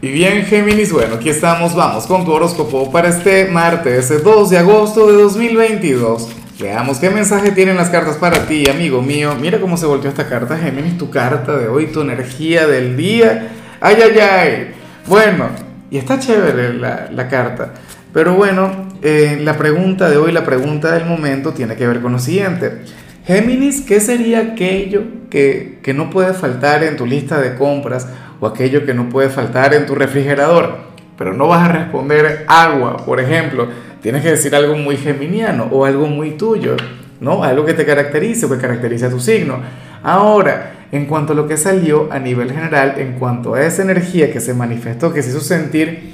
Y bien, Géminis, bueno, aquí estamos, vamos con tu horóscopo para este martes, 2 de agosto de 2022. Veamos qué mensaje tienen las cartas para ti, amigo mío. Mira cómo se volteó esta carta, Géminis, tu carta de hoy, tu energía del día. Ay, ay, ay. Bueno, y está chévere la, la carta. Pero bueno, eh, la pregunta de hoy, la pregunta del momento tiene que ver con lo siguiente. Géminis, ¿qué sería aquello que, que no puede faltar en tu lista de compras? O aquello que no puede faltar en tu refrigerador, pero no vas a responder agua, por ejemplo, tienes que decir algo muy geminiano o algo muy tuyo, ¿no? Algo que te caracterice o que caracterice a tu signo. Ahora, en cuanto a lo que salió a nivel general, en cuanto a esa energía que se manifestó, que se hizo sentir,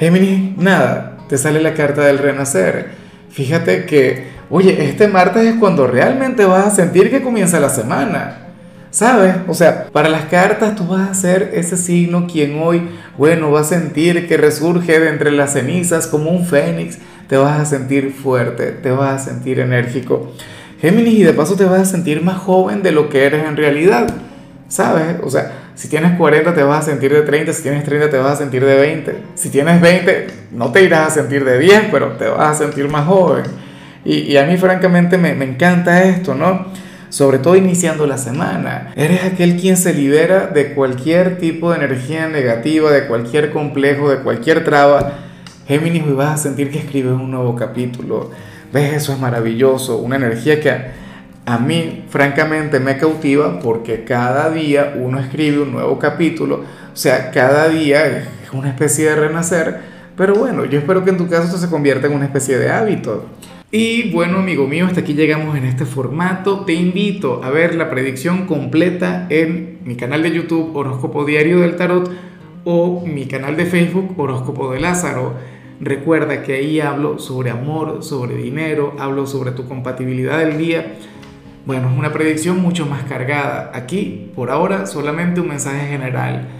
Géminis, nada, te sale la carta del renacer. Fíjate que, oye, este martes es cuando realmente vas a sentir que comienza la semana. ¿Sabes? O sea, para las cartas tú vas a ser ese signo quien hoy, bueno, va a sentir que resurge de entre las cenizas como un fénix, te vas a sentir fuerte, te vas a sentir enérgico. Géminis, y de paso te vas a sentir más joven de lo que eres en realidad, ¿sabes? O sea, si tienes 40 te vas a sentir de 30, si tienes 30 te vas a sentir de 20, si tienes 20 no te irás a sentir de 10, pero te vas a sentir más joven. Y, a mí francamente me, me encanta esto, ¿no? Sobre todo iniciando la semana. Eres aquel quien se libera de cualquier tipo de energía negativa, de cualquier complejo, de cualquier traba. Géminis, vas a sentir que escribes un nuevo capítulo. ¿Ves? Eso es maravilloso, una energía que a, mí francamente me cautiva porque cada día uno escribe un nuevo capítulo, o sea, cada día es una especie de renacer, pero bueno, yo espero que en tu caso esto se convierta en una especie de hábito. Y bueno, amigo mío, hasta aquí llegamos en este formato. Te invito a ver la predicción completa en mi canal de YouTube Horóscopo Diario del Tarot o mi canal de Facebook Horóscopo de Lázaro. Recuerda que ahí hablo sobre amor, sobre dinero, hablo sobre tu compatibilidad del día. Bueno, es una predicción mucho más cargada. Aquí, por ahora, solamente un mensaje general.